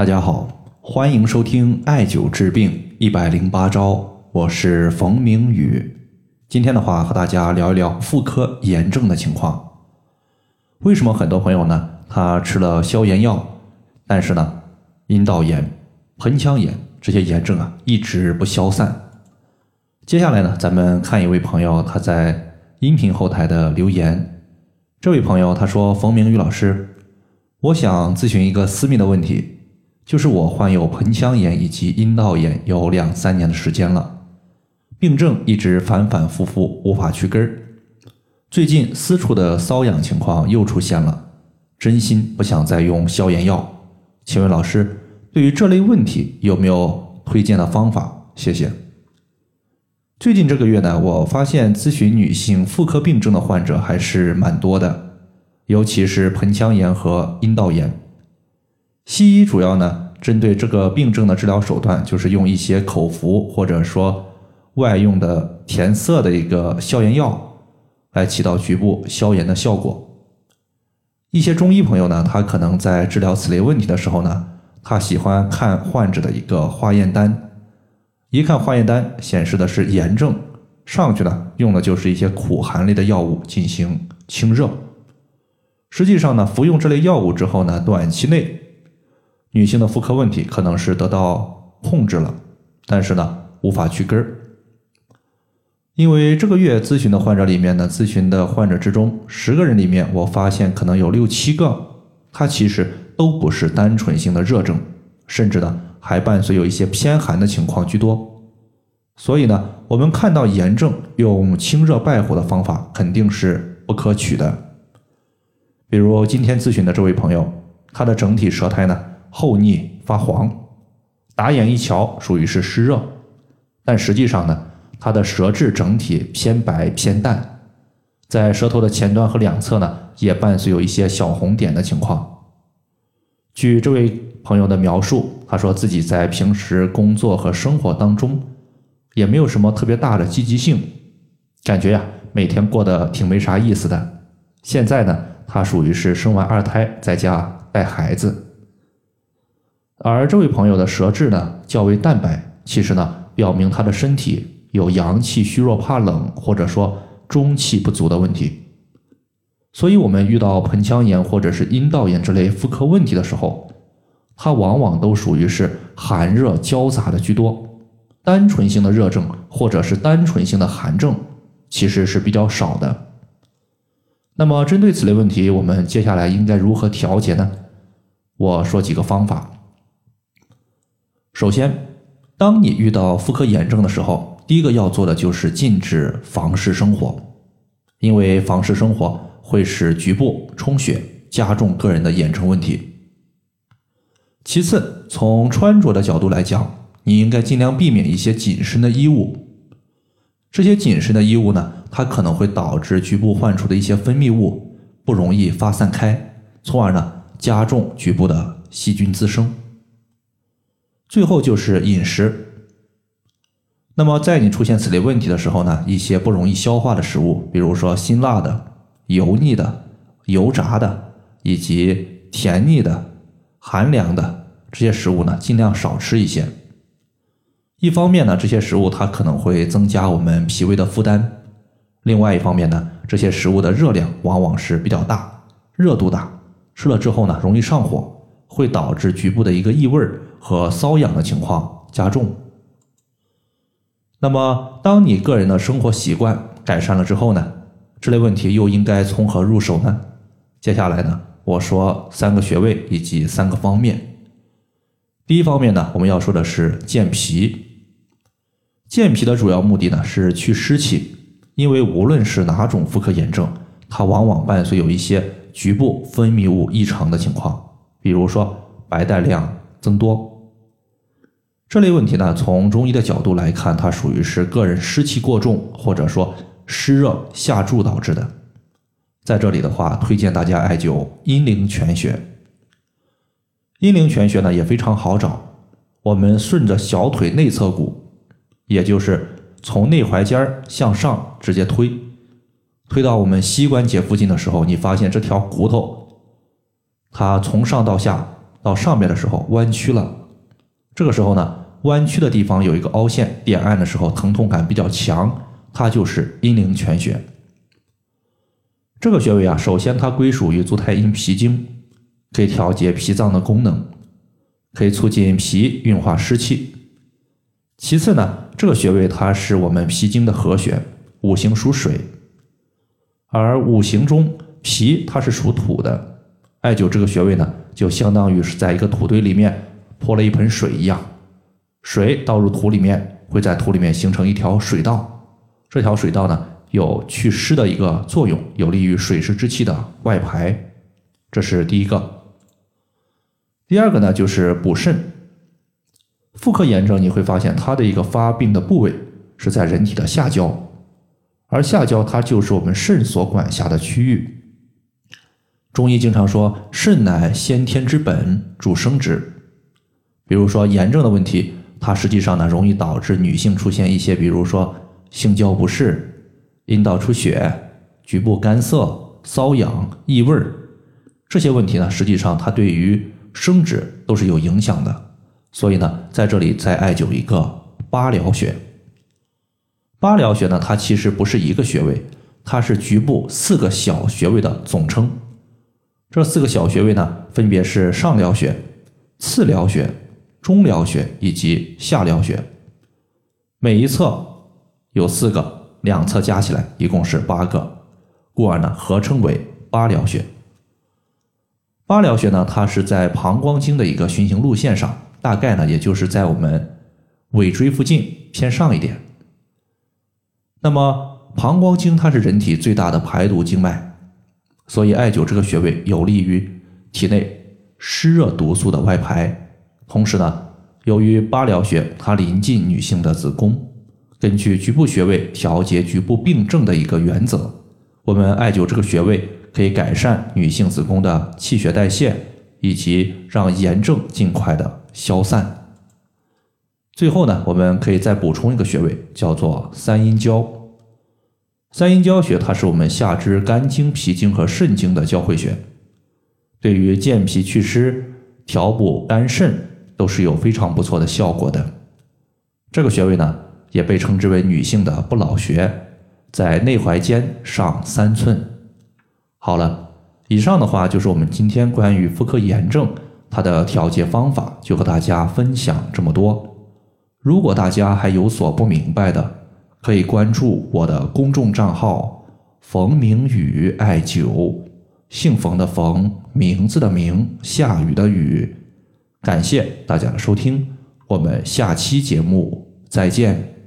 大家好，欢迎收听艾灸治病一百零八招，我是冯明宇。今天的话和大家聊一聊妇科炎症的情况。为什么很多朋友呢，他吃了消炎药，但是呢，阴道炎、盆腔炎这些炎症啊一直不消散？接下来呢，咱们看一位朋友他在音频后台的留言。这位朋友他说：“冯明宇老师，我想咨询一个私密的问题。”就是我患有盆腔炎以及阴道炎有两三年的时间了，病症一直反反复复，无法去根儿。最近私处的瘙痒情况又出现了，真心不想再用消炎药。请问老师，对于这类问题有没有推荐的方法？谢谢。最近这个月呢，我发现咨询女性妇科病症的患者还是蛮多的，尤其是盆腔炎和阴道炎。西医主要呢，针对这个病症的治疗手段，就是用一些口服或者说外用的填色的一个消炎药，来起到局部消炎的效果。一些中医朋友呢，他可能在治疗此类问题的时候呢，他喜欢看患者的一个化验单，一看化验单显示的是炎症，上去呢用的就是一些苦寒类的药物进行清热。实际上呢，服用这类药物之后呢，短期内。女性的妇科问题可能是得到控制了，但是呢，无法去根儿。因为这个月咨询的患者里面呢，咨询的患者之中，十个人里面，我发现可能有六七个，他其实都不是单纯性的热症，甚至呢，还伴随有一些偏寒的情况居多。所以呢，我们看到炎症用清热败火的方法肯定是不可取的。比如今天咨询的这位朋友，他的整体舌苔呢？厚腻发黄，打眼一瞧属于是湿热，但实际上呢，它的舌质整体偏白偏淡，在舌头的前端和两侧呢，也伴随有一些小红点的情况。据这位朋友的描述，他说自己在平时工作和生活当中，也没有什么特别大的积极性，感觉呀，每天过得挺没啥意思的。现在呢，他属于是生完二胎在家带孩子。而这位朋友的舌质呢较为淡白，其实呢表明他的身体有阳气虚弱、怕冷，或者说中气不足的问题。所以，我们遇到盆腔炎或者是阴道炎这类妇科问题的时候，它往往都属于是寒热交杂的居多，单纯性的热症或者是单纯性的寒症其实是比较少的。那么，针对此类问题，我们接下来应该如何调节呢？我说几个方法。首先，当你遇到妇科炎症的时候，第一个要做的就是禁止房事生活，因为房事生活会使局部充血，加重个人的炎症问题。其次，从穿着的角度来讲，你应该尽量避免一些紧身的衣物。这些紧身的衣物呢，它可能会导致局部患处的一些分泌物不容易发散开，从而呢加重局部的细菌滋生。最后就是饮食。那么，在你出现此类问题的时候呢，一些不容易消化的食物，比如说辛辣的、油腻的、油炸的，以及甜腻的、寒凉的这些食物呢，尽量少吃一些。一方面呢，这些食物它可能会增加我们脾胃的负担；另外一方面呢，这些食物的热量往往是比较大，热度大，吃了之后呢，容易上火。会导致局部的一个异味儿和瘙痒的情况加重。那么，当你个人的生活习惯改善了之后呢，这类问题又应该从何入手呢？接下来呢，我说三个穴位以及三个方面。第一方面呢，我们要说的是健脾。健脾的主要目的呢是去湿气，因为无论是哪种妇科炎症，它往往伴随有一些局部分泌物异常的情况。比如说白带量增多，这类问题呢，从中医的角度来看，它属于是个人湿气过重，或者说湿热下注导致的。在这里的话，推荐大家艾灸阴陵泉穴。阴陵泉穴呢也非常好找，我们顺着小腿内侧骨，也就是从内踝尖向上直接推，推到我们膝关节附近的时候，你发现这条骨头。它从上到下到上面的时候弯曲了，这个时候呢，弯曲的地方有一个凹陷，点按的时候疼痛感比较强，它就是阴陵泉穴。这个穴位啊，首先它归属于足太阴脾经，可以调节脾脏的功能，可以促进脾运化湿气。其次呢，这个穴位它是我们脾经的合穴，五行属水，而五行中脾它是属土的。艾灸这个穴位呢，就相当于是在一个土堆里面泼了一盆水一样，水倒入土里面，会在土里面形成一条水道。这条水道呢，有祛湿的一个作用，有利于水湿之气的外排。这是第一个。第二个呢，就是补肾。妇科炎症你会发现，它的一个发病的部位是在人体的下焦，而下焦它就是我们肾所管辖的区域。中医经常说，肾乃先天之本，主生殖。比如说炎症的问题，它实际上呢容易导致女性出现一些，比如说性交不适、阴道出血、局部干涩、瘙痒、异味儿这些问题呢，实际上它对于生殖都是有影响的。所以呢，在这里再艾灸一个八髎穴。八髎穴呢，它其实不是一个穴位，它是局部四个小穴位的总称。这四个小穴位呢，分别是上髎穴、次髎穴、中髎穴以及下髎穴。每一侧有四个，两侧加起来一共是八个，故而呢，合称为八髎穴。八髎穴呢，它是在膀胱经的一个循行路线上，大概呢，也就是在我们尾椎附近偏上一点。那么，膀胱经它是人体最大的排毒经脉。所以，艾灸这个穴位有利于体内湿热毒素的外排。同时呢，由于八髎穴它临近女性的子宫，根据局部穴位调节局部病症的一个原则，我们艾灸这个穴位可以改善女性子宫的气血代谢，以及让炎症尽快的消散。最后呢，我们可以再补充一个穴位，叫做三阴交。三阴交穴，它是我们下肢肝经、脾经和肾经的交汇穴，对于健脾祛湿、调补肝肾都是有非常不错的效果的。这个穴位呢，也被称之为女性的不老穴，在内踝尖上三寸。好了，以上的话就是我们今天关于妇科炎症它的调节方法，就和大家分享这么多。如果大家还有所不明白的，可以关注我的公众账号“冯明宇艾灸”，姓冯的冯，名字的名，下雨的雨。感谢大家的收听，我们下期节目再见。